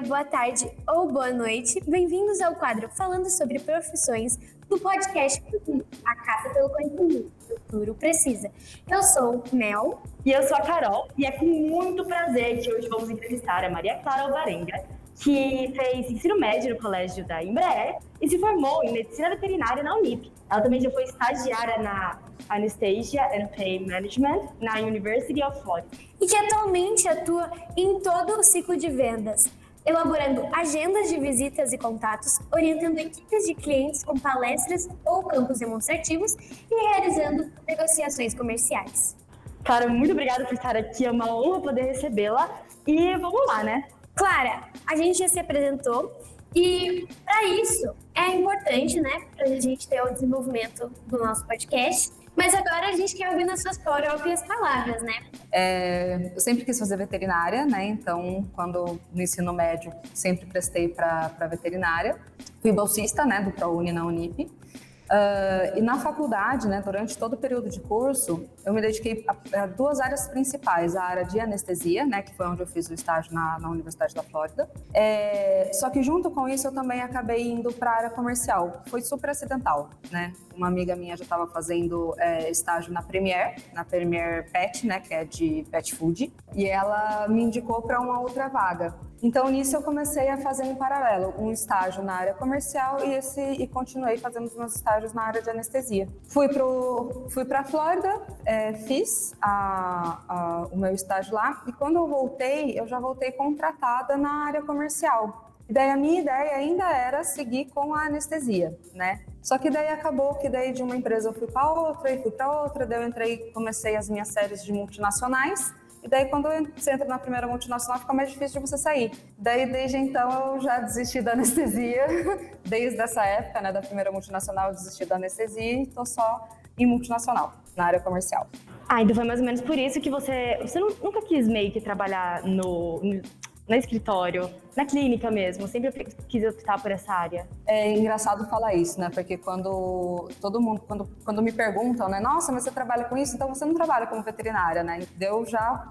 dia, boa tarde ou boa noite. Bem-vindos ao quadro Falando sobre Profissões do podcast A Caça pelo Conhecimento. O futuro precisa. Eu sou Mel. E eu sou a Carol. E é com muito prazer que hoje vamos entrevistar a Maria Clara Alvarenga, que fez ensino médio no colégio da Embraer e se formou em medicina veterinária na Unip. Ela também já foi estagiária na Anesthesia and Pain Management na University of Florida. E que atualmente atua em todo o ciclo de vendas, elaborando agendas de visitas e contatos, orientando equipes de clientes com palestras ou campos demonstrativos e realizando negociações comerciais. Clara, muito obrigada por estar aqui, é uma honra poder recebê-la. E vamos lá, né? Clara, a gente já se apresentou e para isso é importante, né, para a gente ter o desenvolvimento do nosso podcast. Mas agora a gente quer ouvir nas suas próprias palavras, né? É, eu sempre quis fazer veterinária, né? Então, quando no ensino médio, sempre prestei para veterinária. Fui bolsista, né, do ProUni na Unip. Uh, e na faculdade, né, durante todo o período de curso, eu me dediquei a, a, duas áreas principais: a área de anestesia, né, que foi onde eu fiz o estágio na, na Universidade da Flórida. É, só que junto com isso, eu também acabei indo para a área comercial. Foi super acidental, né? Uma amiga minha já estava fazendo é, estágio na Premier, na Premier Pet, né, que é de pet food, e ela me indicou para uma outra vaga. Então, nisso eu comecei a fazer em paralelo um estágio na área comercial e esse e continuei fazendo os meus estágios na área de anestesia. Fui pro fui para Flórida, é, fiz a, a, o meu estágio lá e quando eu voltei, eu já voltei contratada na área comercial. E daí a minha ideia ainda era seguir com a anestesia, né? Só que daí acabou que daí de uma empresa eu fui para outra e fui para outra, daí eu entrei, comecei as minhas séries de multinacionais e daí, quando você entra na primeira multinacional, fica mais difícil de você sair. Daí, desde então, eu já desisti da anestesia. Desde essa época, né, da primeira multinacional, eu desisti da anestesia e estou só em multinacional, na área comercial. Ah, então foi mais ou menos por isso que você... Você nunca quis meio que trabalhar no, no escritório, na clínica mesmo? Sempre quis optar por essa área. É engraçado falar isso, né? Porque quando todo mundo, quando, quando me perguntam, né? Nossa, mas você trabalha com isso? Então você não trabalha como veterinária, né? Eu já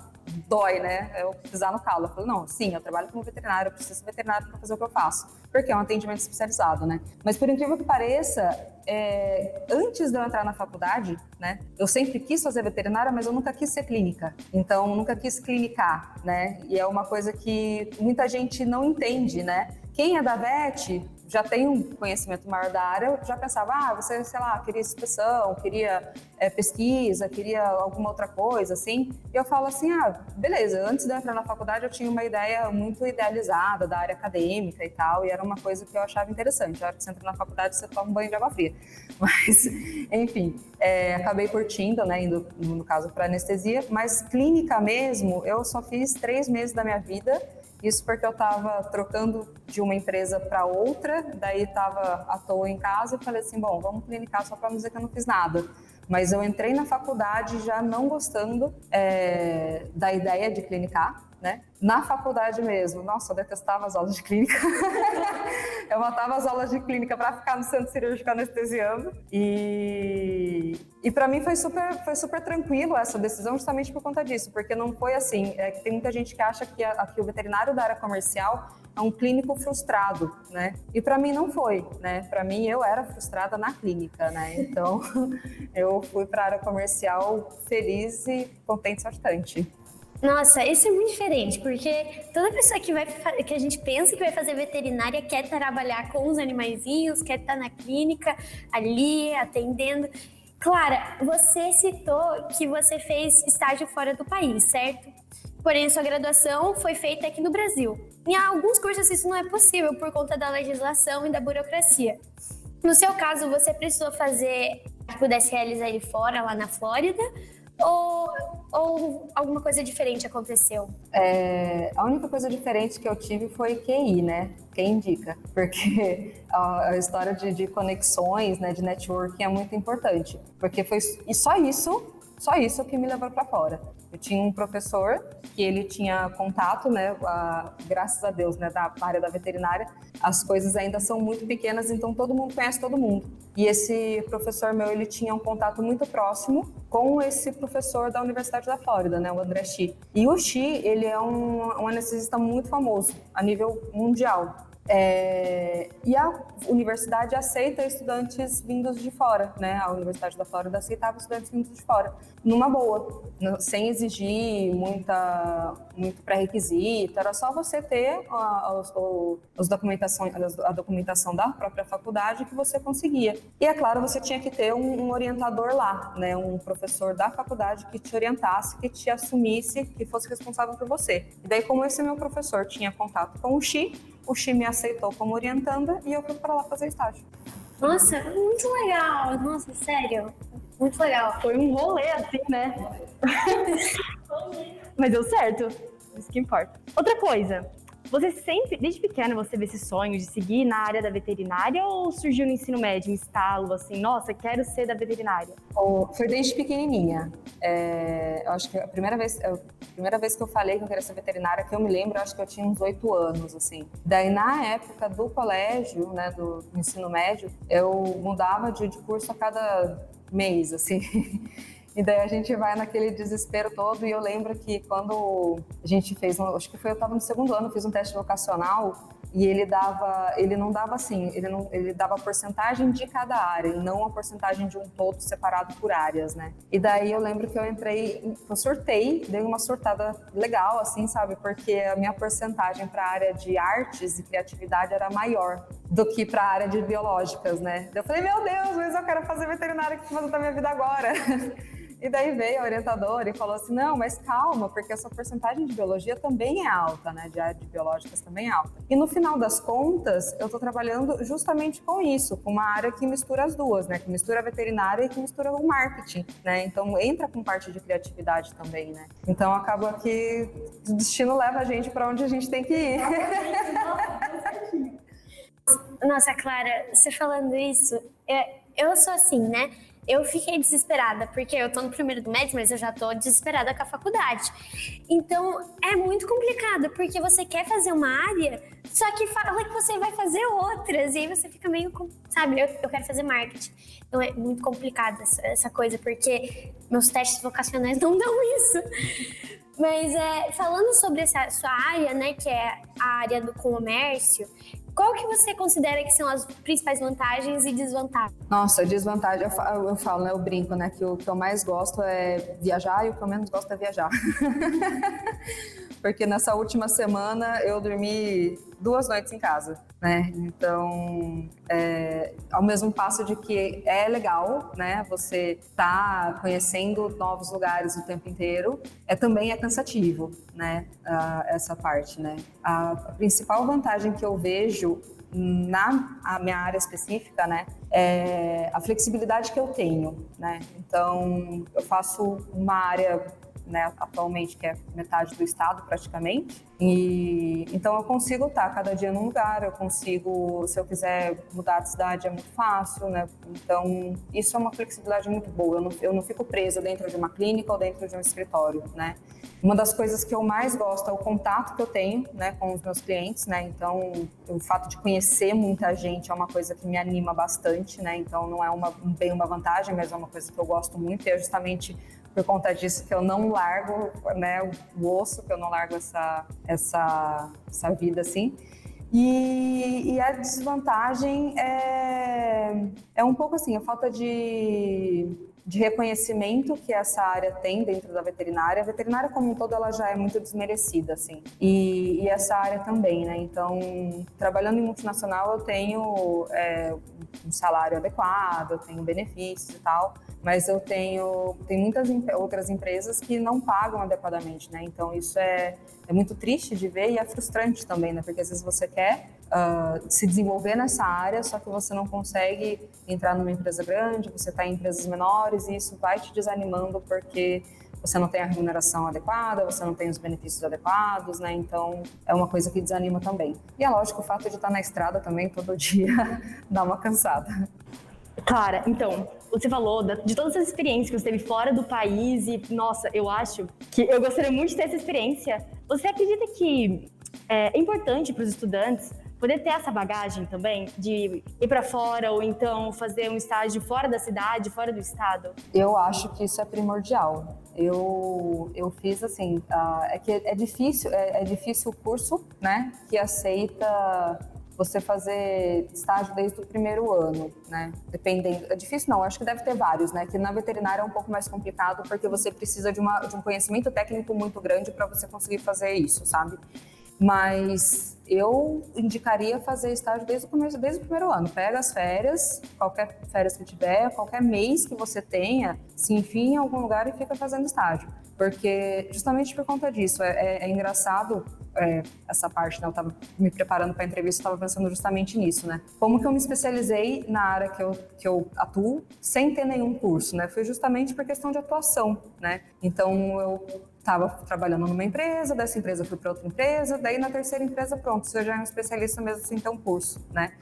dói, né? Eu pisar no calo. Eu falo, não, sim, eu trabalho como veterinário, eu preciso ser veterinário para fazer o que eu faço. Porque é um atendimento especializado, né? Mas por incrível que pareça, é, antes de eu entrar na faculdade, né? Eu sempre quis fazer veterinária, mas eu nunca quis ser clínica. Então, nunca quis clinicar, né? E é uma coisa que muita gente não entende, né? Quem é da VET já tem um conhecimento maior da área, eu já pensava, ah, você, sei lá, queria inspeção, queria é, pesquisa, queria alguma outra coisa, assim. E eu falo assim, ah, beleza, antes de eu entrar na faculdade eu tinha uma ideia muito idealizada da área acadêmica e tal, e era uma coisa que eu achava interessante. A hora que você entra na faculdade, você toma um banho de água fria. Mas, enfim, é, acabei curtindo, né, indo, no caso, para anestesia, mas clínica mesmo, eu só fiz três meses da minha vida, isso porque eu estava trocando de uma empresa para outra, daí estava à toa em casa e falei assim, bom, vamos clinicar só para não dizer que eu não fiz nada. Mas eu entrei na faculdade já não gostando é, da ideia de clinicar, né? Na faculdade mesmo, nossa, eu detestava as aulas de clínica. eu matava as aulas de clínica para ficar no centro cirúrgico anestesiando. E, e para mim foi super, foi super tranquilo essa decisão, justamente por conta disso, porque não foi assim. É que tem muita gente que acha que, a, que o veterinário da área comercial é um clínico frustrado, né? E para mim não foi, né? Para mim eu era frustrada na clínica, né? Então eu fui para a área comercial feliz e contente bastante. Nossa, isso é muito diferente, porque toda pessoa que, vai, que a gente pensa que vai fazer veterinária quer trabalhar com os animaizinhos, quer estar na clínica ali atendendo. Clara, você citou que você fez estágio fora do país, certo? Porém, sua graduação foi feita aqui no Brasil. Em alguns cursos isso não é possível por conta da legislação e da burocracia. No seu caso, você precisou fazer pudesse realizar ele fora, lá na Flórida, ou, ou alguma coisa diferente aconteceu? É, a única coisa diferente que eu tive foi QI, né? Quem indica? Porque a, a história de, de, conexões, né, de networking é muito importante. Porque foi e só isso, só isso que me levou para fora. Eu tinha um professor que ele tinha contato, né, a, graças a Deus, né, da área da veterinária, as coisas ainda são muito pequenas, então todo mundo conhece todo mundo. E esse professor meu, ele tinha um contato muito próximo com esse professor da Universidade da Flórida, né, o André Xi. E o Xi, ele é um, um anestesista muito famoso a nível mundial. É, e a universidade aceita estudantes vindos de fora, né? A Universidade da Flórida aceitava estudantes vindos de fora, numa boa, sem exigir muita, muito pré-requisito, era só você ter a, a, documentações, a documentação da própria faculdade que você conseguia. E é claro, você tinha que ter um, um orientador lá, né? Um professor da faculdade que te orientasse, que te assumisse, que fosse responsável por você. E daí, como esse meu professor tinha contato com o Xi, o Xi me aceitou como orientanda e eu fui para lá fazer estágio. Nossa, muito legal. Nossa, sério. Muito legal. Foi um rolê assim, né? Mas deu certo. Isso que importa. Outra coisa, você sempre, desde pequena, você vê esse sonho de seguir na área da veterinária ou surgiu no ensino médio, um estalo, assim, nossa, quero ser da veterinária? Oh, foi desde pequenininha. É, eu acho que a primeira vez, a primeira vez que eu falei que eu queria ser veterinária, que eu me lembro, eu acho que eu tinha uns oito anos, assim. Daí, na época do colégio, né, do ensino médio, eu mudava de, de curso a cada mês, assim. E daí a gente vai naquele desespero todo. E eu lembro que quando a gente fez, acho que foi eu estava no segundo ano, fiz um teste vocacional e ele dava, ele não dava assim, ele não, ele dava porcentagem de cada área não a porcentagem de um todo separado por áreas, né? E daí eu lembro que eu entrei, eu sortei, dei uma sortada legal, assim, sabe? Porque a minha porcentagem para a área de artes e criatividade era maior do que para a área de biológicas, né? Eu falei, meu Deus, mas eu quero fazer veterinária que fazer da minha vida agora. E daí veio a orientadora e falou assim: não, mas calma, porque essa porcentagem de biologia também é alta, né? De área de biológicas também é alta. E no final das contas, eu estou trabalhando justamente com isso, com uma área que mistura as duas, né? Que mistura a veterinária e que mistura o marketing, né? Então entra com parte de criatividade também, né? Então acaba que o destino leva a gente para onde a gente tem que ir. Nossa, Clara, você falando isso, eu sou assim, né? eu fiquei desesperada, porque eu tô no primeiro do médio, mas eu já tô desesperada com a faculdade. Então, é muito complicado, porque você quer fazer uma área, só que fala que você vai fazer outras, e aí você fica meio, sabe, eu, eu quero fazer marketing. Então, é muito complicado essa, essa coisa, porque meus testes vocacionais não dão isso. Mas é, falando sobre essa sua área, né, que é a área do comércio, qual que você considera que são as principais vantagens e desvantagens? Nossa, desvantagem, eu falo, eu falo, né, eu brinco, né, que o que eu mais gosto é viajar e o que eu menos gosto é viajar. Porque nessa última semana eu dormi duas noites em casa, né? Então, é, ao mesmo passo de que é legal, né? Você tá conhecendo novos lugares o tempo inteiro, é também é cansativo, né? Uh, essa parte, né? A principal vantagem que eu vejo na minha área específica, né, é a flexibilidade que eu tenho, né? Então, eu faço uma área né, atualmente, que é metade do estado praticamente. E então eu consigo estar cada dia num lugar, eu consigo, se eu quiser mudar de cidade é muito fácil, né? Então isso é uma flexibilidade muito boa. Eu não, eu não fico presa dentro de uma clínica ou dentro de um escritório, né? Uma das coisas que eu mais gosto é o contato que eu tenho, né, com os meus clientes, né? Então o fato de conhecer muita gente é uma coisa que me anima bastante, né? Então não é uma bem uma vantagem, mas é uma coisa que eu gosto muito e é justamente por conta disso que eu não largo né, o osso, que eu não largo essa, essa, essa vida assim. E, e, a desvantagem é, é um pouco assim, a falta de, de reconhecimento que essa área tem dentro da veterinária. A veterinária como um todo, ela já é muito desmerecida, assim. E, e essa área também, né? Então, trabalhando em multinacional, eu tenho é, um salário adequado, eu tenho benefícios e tal mas eu tenho tem muitas outras empresas que não pagam adequadamente, né? Então isso é, é muito triste de ver e é frustrante também, né? Porque às vezes você quer uh, se desenvolver nessa área, só que você não consegue entrar numa empresa grande, você está em empresas menores e isso vai te desanimando porque você não tem a remuneração adequada, você não tem os benefícios adequados, né? Então é uma coisa que desanima também. E é lógico, o fato de estar na estrada também todo dia dá uma cansada. Clara, então, você falou de todas as experiências que você teve fora do país e, nossa, eu acho que eu gostaria muito de ter essa experiência. Você acredita que é importante para os estudantes poder ter essa bagagem também de ir para fora ou então fazer um estágio fora da cidade, fora do estado? Eu acho que isso é primordial. Eu, eu fiz assim, uh, é que é difícil, é, é difícil o curso, né, que aceita você fazer estágio desde o primeiro ano, né? Dependendo, é difícil não, acho que deve ter vários, né? Que na veterinária é um pouco mais complicado porque você precisa de, uma, de um conhecimento técnico muito grande para você conseguir fazer isso, sabe? Mas eu indicaria fazer estágio desde o, começo, desde o primeiro ano. Pega as férias, qualquer férias que tiver, qualquer mês que você tenha, se enfia em algum lugar e fica fazendo estágio. Porque, justamente por conta disso, é, é, é engraçado é, essa parte, né? Eu estava me preparando para a entrevista, estava pensando justamente nisso, né? Como que eu me especializei na área que eu, que eu atuo sem ter nenhum curso, né? Foi justamente por questão de atuação, né? Então, eu estava trabalhando numa empresa, dessa empresa fui para outra empresa, daí na terceira empresa, pronto, você já é um especialista mesmo ter um curso, né?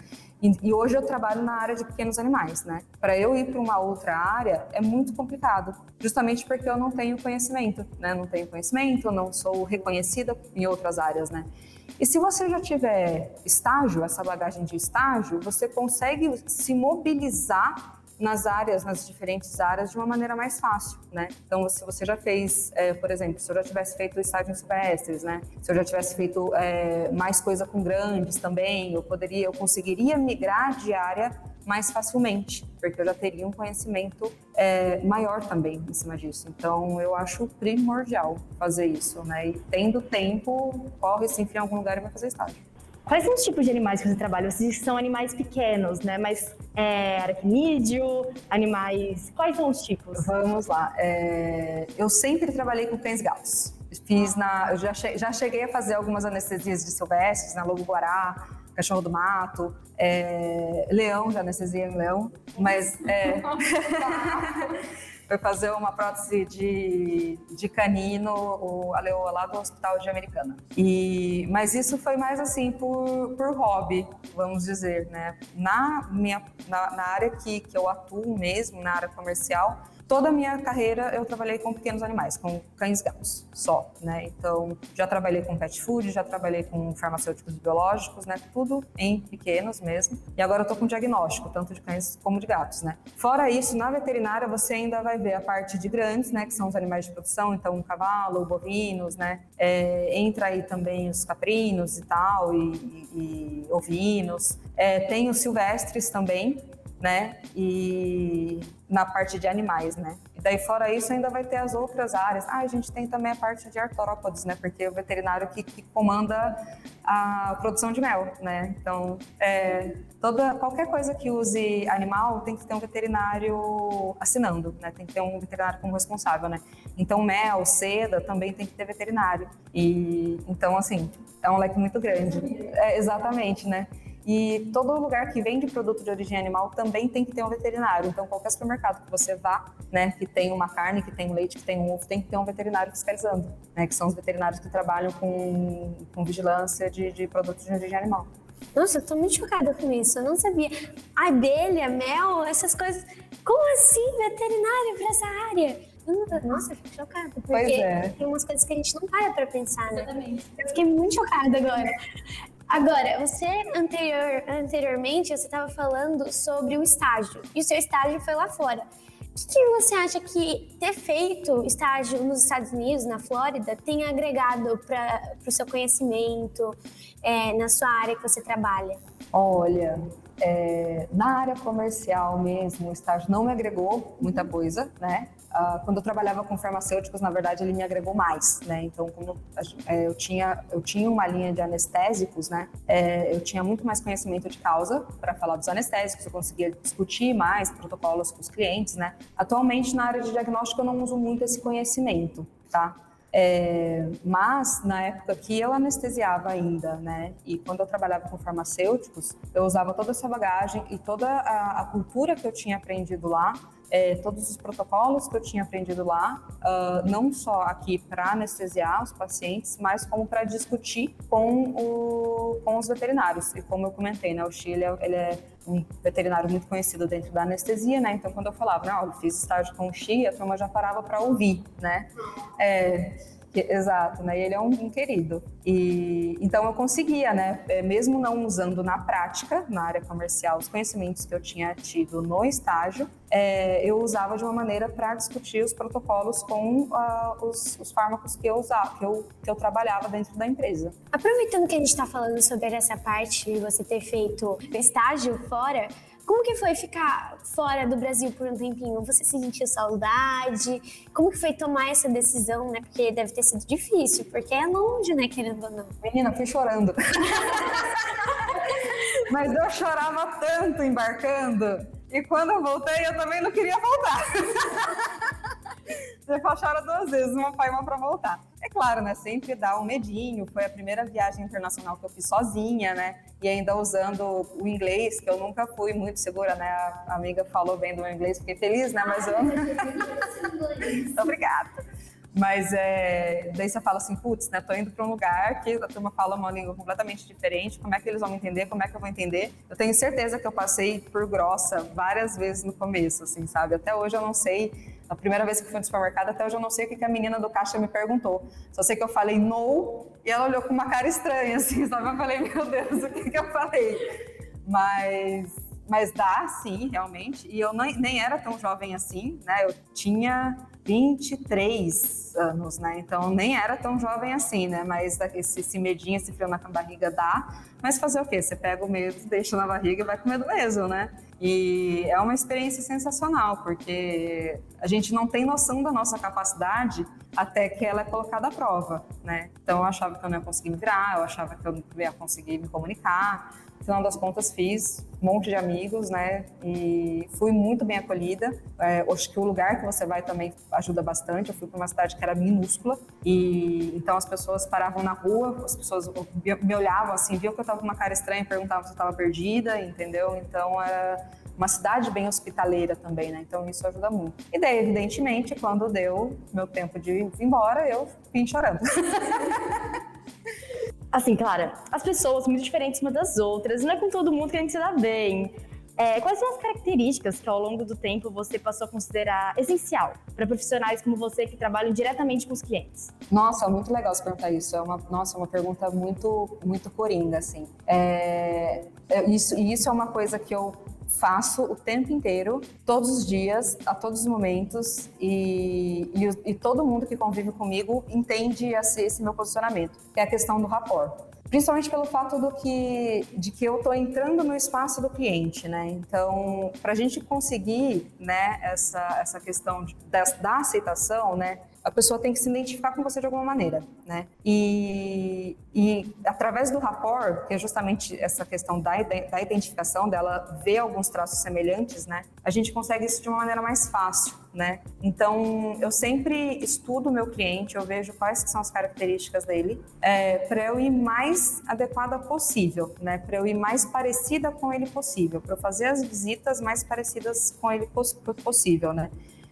E, e hoje eu trabalho na área de pequenos animais, né? Para eu ir para uma outra área é muito complicado, justamente porque eu não tenho conhecimento, né? Não tenho conhecimento, não sou reconhecida em outras áreas, né? E se você já tiver estágio, essa bagagem de estágio, você consegue se mobilizar nas áreas, nas diferentes áreas, de uma maneira mais fácil, né? Então, se você já fez, é, por exemplo, se eu já tivesse feito estágio em silvestres, né? Se eu já tivesse feito é, mais coisa com grandes também, eu poderia, eu conseguiria migrar de área mais facilmente, porque eu já teria um conhecimento é, maior também em cima disso. Então, eu acho primordial fazer isso, né? E tendo tempo, corre, se enfia em algum lugar e vai fazer estágio. Quais são os tipos de animais que você trabalha? Vocês são animais pequenos, né? Mas é, aracnídeo, animais. Quais são os tipos? Vamos lá. É, eu sempre trabalhei com cães gatos. Fiz na. Eu já, che, já cheguei a fazer algumas anestesias de silvestres, na Lobo Guará, cachorro do mato, é, leão, já anestesia em leão, mas. É, foi fazer uma prótese de, de canino, o Aleoa lá do Hospital de Americana. E, mas isso foi mais assim por, por hobby, vamos dizer, né? Na, minha, na, na área que, que eu atuo mesmo, na área comercial, toda a minha carreira eu trabalhei com pequenos animais, com cães gatos só, né? Então, já trabalhei com pet food, já trabalhei com farmacêuticos biológicos, né? Tudo em pequenos mesmo. E agora eu tô com diagnóstico, tanto de cães como de gatos, né? Fora isso, na veterinária você ainda vai ver a parte de grandes, né? Que são os animais de produção, então um cavalo, bovinos, né? É, entra aí também os caprinos e tal, e, e, e ovinos. É, tem os silvestres também, né? E na parte de animais, né? E daí fora isso ainda vai ter as outras áreas. Ah, a gente tem também a parte de artrópodes, né? Porque é o veterinário que, que comanda a produção de mel, né? Então, é, toda qualquer coisa que use animal tem que ter um veterinário assinando, né? Tem que ter um veterinário como responsável, né? Então, mel, seda também tem que ter veterinário. E então, assim, é um leque muito grande. É, exatamente, né? E todo lugar que vende produto de origem animal também tem que ter um veterinário. Então, qualquer supermercado que você vá, né, que tem uma carne, que tem um leite, que tem um ovo, tem que ter um veterinário fiscalizando, né, que são os veterinários que trabalham com, com vigilância de, de produtos de origem animal. Nossa, eu tô muito chocada com isso. Eu não sabia. Abelha, mel, essas coisas. Como assim veterinário para essa área? Nossa, eu fico chocada. Porque é. tem umas coisas que a gente não para pra pensar, né? Exatamente. Eu fiquei muito chocada agora. Agora, você anterior, anteriormente você estava falando sobre o estágio e o seu estágio foi lá fora. O que, que você acha que ter feito estágio nos Estados Unidos, na Flórida, tem agregado para o seu conhecimento é, na sua área que você trabalha? Olha, é, na área comercial mesmo, o estágio não me agregou muita coisa, né? Uh, quando eu trabalhava com farmacêuticos, na verdade, ele me agregou mais, né? Então, como é, eu tinha eu tinha uma linha de anestésicos, né? É, eu tinha muito mais conhecimento de causa para falar dos anestésicos, eu conseguia discutir mais protocolos com os clientes, né? Atualmente, na área de diagnóstico, eu não uso muito esse conhecimento, tá? É, mas na época que eu anestesiava ainda, né, e quando eu trabalhava com farmacêuticos, eu usava toda essa bagagem e toda a, a cultura que eu tinha aprendido lá é, todos os protocolos que eu tinha aprendido lá, uh, não só aqui para anestesiar os pacientes, mas como para discutir com, o, com os veterinários. E como eu comentei, né, o Chile ele é um veterinário muito conhecido dentro da anestesia, né? Então, quando eu falava, não, eu fiz estágio com o Xi, a turma já parava para ouvir, né? É, Exato, né? Ele é um, um, querido. E então eu conseguia, né? É, mesmo não usando na prática, na área comercial, os conhecimentos que eu tinha tido no estágio, é, eu usava de uma maneira para discutir os protocolos com uh, os, os, fármacos que eu usava, que eu, que eu trabalhava dentro da empresa. Aproveitando que a gente está falando sobre essa parte de você ter feito estágio fora, como que foi ficar fora do Brasil por um tempinho? Você se sentiu saudade? Como que foi tomar essa decisão, né? Porque deve ter sido difícil, porque é longe, né, querendo ou não. Menina, fui chorando. Mas eu chorava tanto embarcando. E quando eu voltei, eu também não queria voltar. Você chora duas vezes, uma pai e uma para voltar. É claro, né? Sempre dá um medinho. Foi a primeira viagem internacional que eu fiz sozinha, né? E ainda usando o inglês, que eu nunca fui muito segura, né? A amiga falou bem do meu inglês, fiquei feliz, né? Mas eu. Obrigada. Mas é, daí você fala assim, putz, né, tô indo para um lugar que a turma fala uma língua completamente diferente, como é que eles vão me entender, como é que eu vou entender? Eu tenho certeza que eu passei por grossa várias vezes no começo, assim, sabe? Até hoje eu não sei, a primeira vez que fui no supermercado, até hoje eu não sei o que a menina do caixa me perguntou. Só sei que eu falei no e ela olhou com uma cara estranha, assim, sabe? Eu falei, meu Deus, o que que eu falei? Mas mas dá, sim, realmente. E eu nem, nem era tão jovem assim, né? Eu tinha 23 anos, né? Então nem era tão jovem assim, né? Mas esse, esse medinho, esse frio na barriga dá. Mas fazer o quê? Você pega o medo, deixa na barriga e vai com medo mesmo, né? E é uma experiência sensacional, porque a gente não tem noção da nossa capacidade até que ela é colocada à prova, né? Então eu achava que eu não ia conseguir me virar, eu achava que eu não ia conseguir me comunicar final das contas fiz um monte de amigos, né? E fui muito bem acolhida. É, acho que o lugar que você vai também ajuda bastante. Eu fui para uma cidade que era minúscula e então as pessoas paravam na rua, as pessoas me olhavam assim, viam que eu estava com uma cara estranha, perguntavam se eu estava perdida, entendeu? Então era uma cidade bem hospitaleira também, né? Então isso ajuda muito. E daí, evidentemente, quando deu meu tempo de ir embora, eu vim chorando. Assim, Clara, as pessoas muito diferentes umas das outras, não é com todo mundo que a gente se dá bem. É, quais são as características que ao longo do tempo você passou a considerar essencial para profissionais como você que trabalham diretamente com os clientes? Nossa, é muito legal você perguntar isso. É uma, nossa, é uma pergunta muito, muito coringa, assim. É, é isso, e isso é uma coisa que eu faço o tempo inteiro, todos os dias, a todos os momentos, e, e, e todo mundo que convive comigo entende esse, esse meu posicionamento, que é a questão do rapport principalmente pelo fato do que, de que eu estou entrando no espaço do cliente, né? Então, para a gente conseguir, né, essa, essa questão de, da, da, aceitação, né, a pessoa tem que se identificar com você de alguma maneira, né? E, e através do rapport, que é justamente essa questão da, da identificação, dela ver alguns traços semelhantes, né? A gente consegue isso de uma maneira mais fácil, né? Então, eu sempre estudo o meu cliente, eu vejo quais são as características dele, é, para eu ir mais adequada possível, né? Para eu ir mais parecida com ele possível, para eu fazer as visitas mais parecidas com ele poss possível, né?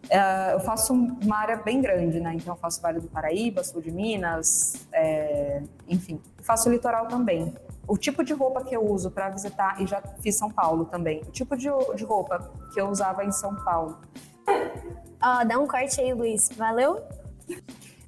É, eu faço uma área bem grande, né? Então eu faço Vale do Paraíba, Sul de Minas, é, enfim. Faço litoral também. O tipo de roupa que eu uso para visitar, e já fiz São Paulo também. O tipo de, de roupa que eu usava em São Paulo. Oh, dá um corte aí, Luiz. Valeu?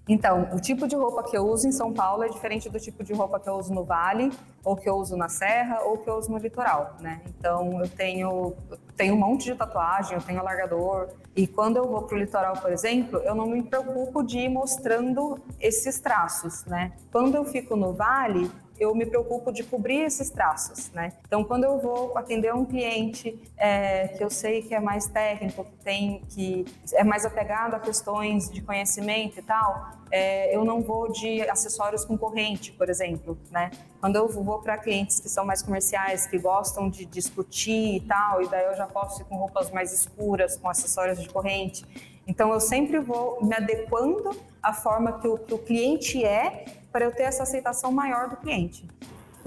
Então, o tipo de roupa que eu uso em São Paulo é diferente do tipo de roupa que eu uso no Vale, ou que eu uso na Serra, ou que eu uso no litoral, né? Então, eu tenho, eu tenho um monte de tatuagem, eu tenho alargador, e quando eu vou para o litoral, por exemplo, eu não me preocupo de ir mostrando esses traços, né? Quando eu fico no Vale, eu me preocupo de cobrir esses traços, né? Então, quando eu vou atender um cliente é, que eu sei que é mais técnico, que tem que é mais apegado a questões de conhecimento e tal, é, eu não vou de acessórios com corrente, por exemplo, né? Quando eu vou para clientes que são mais comerciais, que gostam de discutir e tal, e daí eu já posso ir com roupas mais escuras, com acessórios de corrente. Então, eu sempre vou me adequando à forma que o, que o cliente é para eu ter essa aceitação maior do cliente.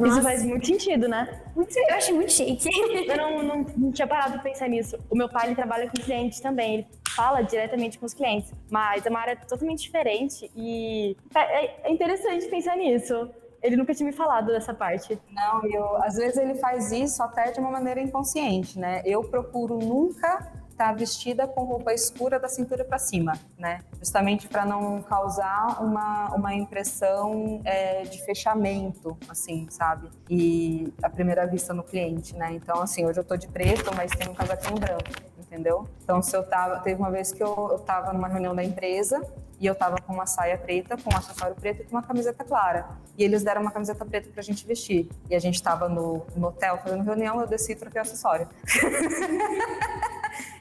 Nossa. Isso faz muito sentido, né? Eu achei muito chique. Eu não, não, não tinha parado pra pensar nisso. O meu pai ele trabalha com clientes também. Ele fala diretamente com os clientes. Mas é uma área totalmente diferente e é, é interessante pensar nisso. Ele nunca tinha me falado dessa parte. Não, eu, às vezes ele faz isso até de uma maneira inconsciente, né? Eu procuro nunca estar vestida com roupa escura da cintura para cima, né? Justamente para não causar uma, uma impressão é, de fechamento, assim, sabe? E a primeira vista no cliente, né? Então, assim, hoje eu tô de preto, mas tem um casaquinho branco, entendeu? Então, se eu tava, teve uma vez que eu, eu tava numa reunião da empresa e eu tava com uma saia preta, com um acessório preto e com uma camiseta clara. E eles deram uma camiseta preta pra gente vestir. E a gente tava no, no hotel fazendo reunião, eu desci e troquei o acessório.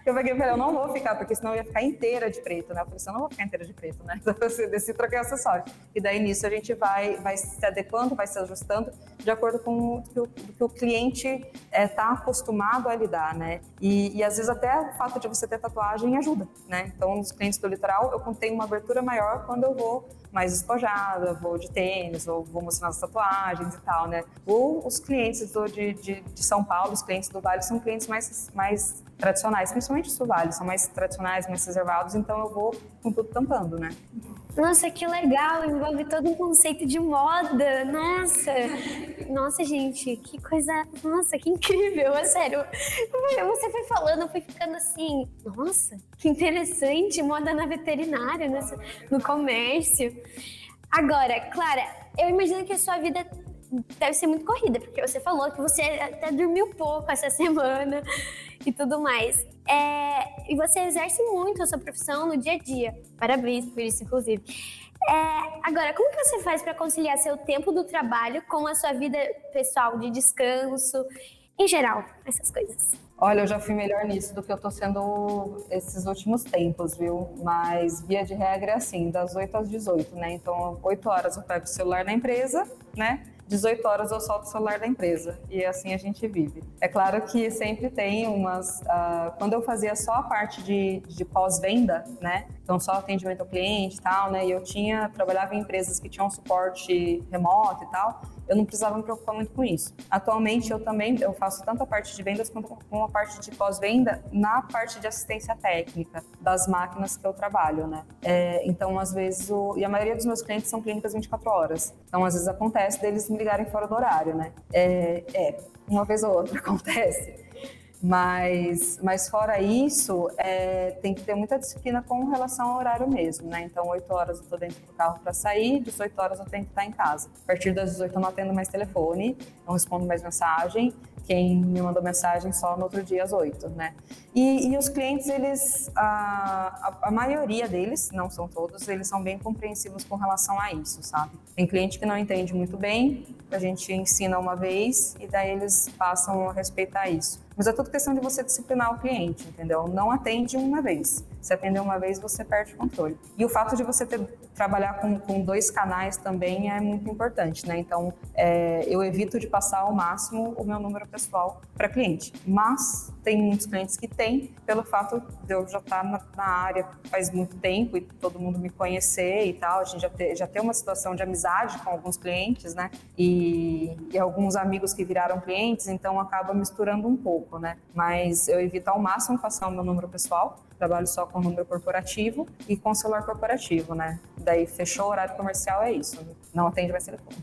eu peguei e falei, eu não vou ficar, porque senão eu ia ficar inteira de preto, né? Eu falei, eu não vou ficar inteira de preto, né? Então eu desci acessório. E daí nisso a gente vai, vai se adequando, vai se ajustando de acordo com o que o, que o cliente está é, tá acostumado a lidar, né? E, e às vezes até o fato de você ter tatuagem ajuda, né? Então, nos clientes do litoral, eu tenho uma abertura maior quando eu vou mais despojada, vou de tênis, ou vou mostrar as tatuagens e tal, né? Ou os clientes do, de, de, de, São Paulo, os clientes do Vale, são clientes mais, mais tradicionais, principalmente os do Vale, são mais tradicionais, mais reservados, então eu vou com tudo tampando, né? Nossa, que legal! Envolve todo um conceito de moda. Nossa! Nossa, gente, que coisa. Nossa, que incrível! É sério. Você foi falando, eu fui ficando assim. Nossa, que interessante! Moda na veterinária, no comércio. Agora, Clara, eu imagino que a sua vida deve ser muito corrida, porque você falou que você até dormiu pouco essa semana e tudo mais. É, e você exerce muito a sua profissão no dia a dia. Parabéns por isso, inclusive. É, agora, como que você faz para conciliar seu tempo do trabalho com a sua vida pessoal de descanso, em geral, essas coisas? Olha, eu já fui melhor nisso do que eu tô sendo esses últimos tempos, viu? Mas via de regra é assim, das 8 às 18, né? Então, 8 horas eu pego o celular na empresa, né? 18 horas eu solto o celular da empresa e assim a gente vive. É claro que sempre tem umas. Uh, quando eu fazia só a parte de, de pós-venda, né? Então só atendimento ao cliente e tal, né? E eu tinha trabalhava em empresas que tinham suporte remoto e tal eu não precisava me preocupar muito com isso. Atualmente eu também eu faço tanto a parte de vendas quanto a parte de pós-venda na parte de assistência técnica das máquinas que eu trabalho, né? É, então às vezes o, e a maioria dos meus clientes são clínicas 24 horas. Então às vezes acontece deles me ligarem fora do horário, né? É, é uma vez ou outra acontece. Mas, mas fora isso, é, tem que ter muita disciplina com relação ao horário mesmo, né? Então, 8 horas eu estou dentro do carro para sair, 18 horas eu tenho que estar em casa. A partir das 18 eu não atendo mais telefone, não respondo mais mensagem. Quem me mandou mensagem só no outro dia às 8, né? E, e os clientes, eles, a, a, a, maioria deles, não são todos, eles são bem compreensivos com relação a isso, sabe? Tem cliente que não entende muito bem, a gente ensina uma vez e daí eles passam a respeitar isso. Mas é tudo questão de você disciplinar o cliente, entendeu? Não atende uma vez. Se atender uma vez, você perde o controle. E o fato de você ter, trabalhar com, com dois canais também é muito importante, né? Então, é, eu evito de passar ao máximo o meu número pessoal para cliente. Mas tem muitos clientes que têm, pelo fato de eu já estar na, na, área faz muito tempo e todo mundo me conhecer e tal. A gente já, já tem uma situação de amizade com alguns clientes, né? E, e alguns amigos que viraram clientes, então acaba misturando um pouco né? Mas eu evito ao máximo passar o meu número pessoal, trabalho só com número corporativo e com celular corporativo, né? Daí fechou o horário comercial, é isso. Não atende mais telefone.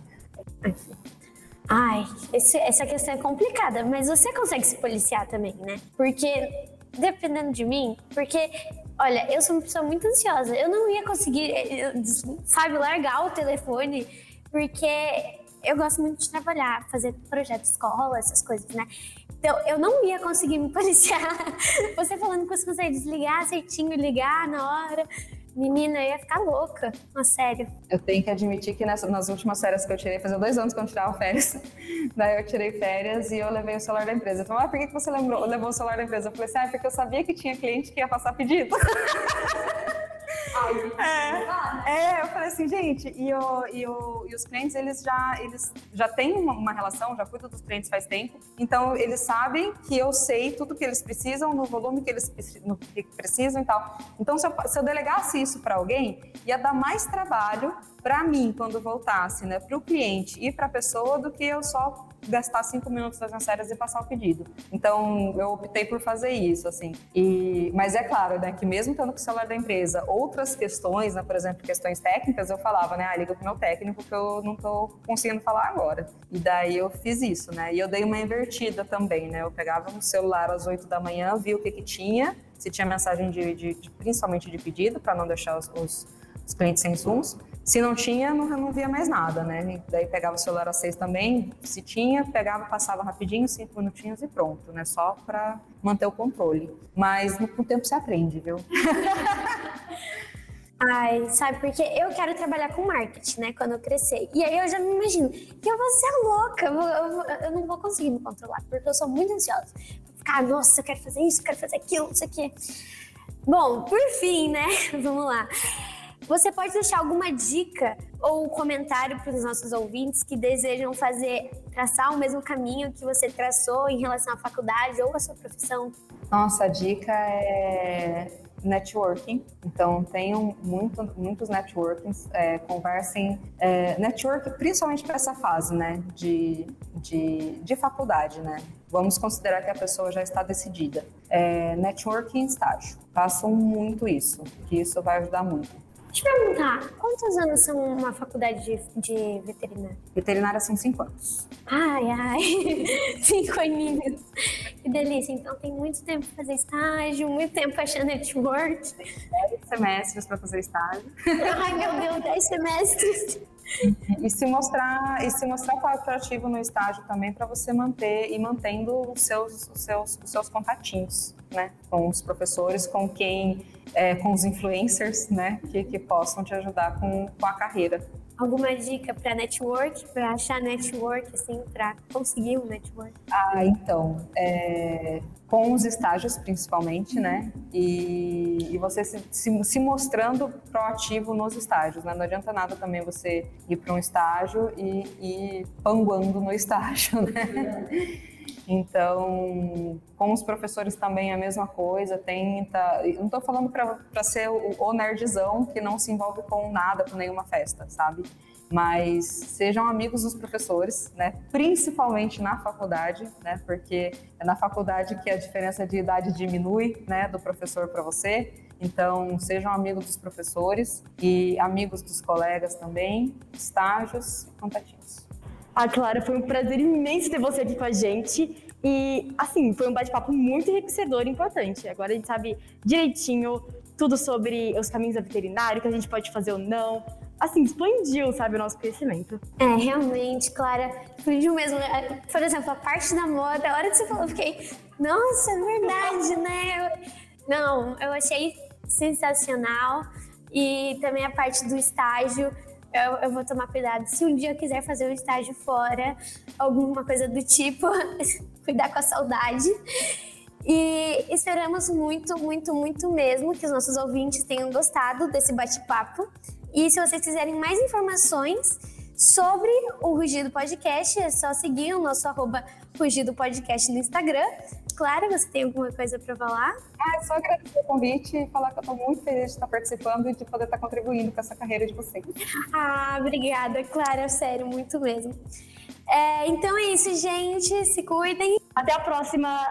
Ai, esse, essa questão é complicada, mas você consegue se policiar também, né? Porque, dependendo de mim, porque, olha, eu sou uma pessoa muito ansiosa. Eu não ia conseguir, sabe, largar o telefone, porque eu gosto muito de trabalhar, fazer projeto escola, essas coisas, né? Então, eu não ia conseguir me policiar. Você falando que você consegue desligar certinho, ligar na hora. Menina, eu ia ficar louca, a sério. Eu tenho que admitir que nessa, nas últimas férias que eu tirei, fazia dois anos que eu tirava férias. Daí eu tirei férias e eu levei o celular da empresa. Então, ah, por que, que você lembrou, levou o celular da empresa? Eu falei assim, ah, porque eu sabia que tinha cliente que ia passar pedido. é, é, eu falei assim, gente, e, o, e, o, e os clientes, eles já, eles já têm uma, uma, relação, já cuido dos clientes faz tempo, então eles sabem que eu sei tudo que eles precisam, no volume que eles no que precisam e tal. Então, se eu, se eu delegasse isso para alguém, ia dar mais trabalho para mim quando voltasse, né, para o cliente e para a pessoa, do que eu só gastar cinco minutos das minhas férias e passar o pedido. Então, eu optei por fazer isso, assim. E, mas é claro, né, que mesmo estando com o celular da empresa, outras questões, né, por exemplo, questões técnicas, eu falava, né, ah, liga pro meu técnico que eu não tô conseguindo falar agora. E daí eu fiz isso, né, e eu dei uma invertida também, né, eu pegava no celular às oito da manhã, via o que que tinha, se tinha mensagem de, de, de principalmente de pedido, para não deixar os, os, os clientes sem insumos, se não tinha, não, não via mais nada, né? daí pegava o celular às seis também. Se tinha, pegava, passava rapidinho, cinco minutinhos e pronto, né? Só para manter o controle. Mas com o tempo se aprende, viu? Ai, sabe, porque eu quero trabalhar com marketing, né, quando eu crescer. E aí eu já me imagino que eu vou ser louca, eu, vou, eu, eu não vou conseguir me controlar, porque eu sou muito ansiosa. Ficar, nossa, eu quero fazer isso, eu quero fazer aquilo, isso aqui. Bom, por fim, né, vamos lá. Você pode deixar alguma dica ou comentário para os nossos ouvintes que desejam fazer, traçar o mesmo caminho que você traçou em relação à faculdade ou à sua profissão? Nossa, dica é networking. Então, tenham muito, muitos networkings, é, conversem. É, network, principalmente para essa fase, né, de, de, de faculdade, né? Vamos considerar que a pessoa já está decidida. É, networking estágio. Façam muito isso, que isso vai ajudar muito. Eu perguntar, quantos anos são uma faculdade de, de veterinária? Veterinária são cinco anos. Ai, ai, cinco aninhos. Que delícia. Então tem muito tempo para fazer estágio, muito tempo para achar network. Dez semestres para fazer estágio. Ai, meu Deus, dez semestres. E se mostrar e se mostrar proativo no estágio também para você manter e mantendo os seus, os seus, os seus contatinhos, né, com os professores, com quem é, com os influencers, né, que, que possam te ajudar com, com a carreira. Alguma dica para network, para achar network, assim, para conseguir um network? Ah, então, é, com os estágios principalmente, né? E, e você se, se, se, mostrando proativo nos estágios, né? Não adianta nada também você ir para um estágio e ir panguando no estágio, né? Então, com os professores também é a mesma coisa, tenta. Não estou falando para ser o, o nerdzão que não se envolve com nada, com nenhuma festa, sabe? Mas sejam amigos dos professores, né? Principalmente na faculdade, né? Porque é na faculdade que a diferença de idade diminui, né? Do professor para você. Então, sejam amigos dos professores e amigos dos colegas também, estágios contatinhos. Ah, Clara, foi um prazer imenso ter você aqui com a gente. E, assim, foi um bate-papo muito enriquecedor e importante. Agora a gente sabe direitinho tudo sobre os caminhos da veterinária, o que a gente pode fazer ou não. Assim, expandiu, sabe, o nosso conhecimento. É, realmente, Clara, expandiu mesmo. É, por exemplo, a parte da moda, a hora que você falou, eu fiquei, nossa, é verdade, né? Não, eu achei sensacional. E também a parte do estágio eu, eu, vou tomar cuidado. Se um dia eu quiser fazer um estágio fora, alguma coisa do tipo, cuidar com a saudade. E esperamos muito, muito, muito mesmo que os nossos ouvintes tenham gostado desse bate-papo. E se vocês quiserem mais informações sobre o Rugido Podcast, é só seguir o nosso arroba Rugido Podcast no Instagram. Clara, você tem alguma coisa para falar? É só agradecer o convite e falar que eu estou muito feliz de estar participando e de poder estar contribuindo com essa carreira de vocês. Ah, obrigada, Clara, sério, muito mesmo. É, então é isso, gente. Se cuidem. Até a próxima.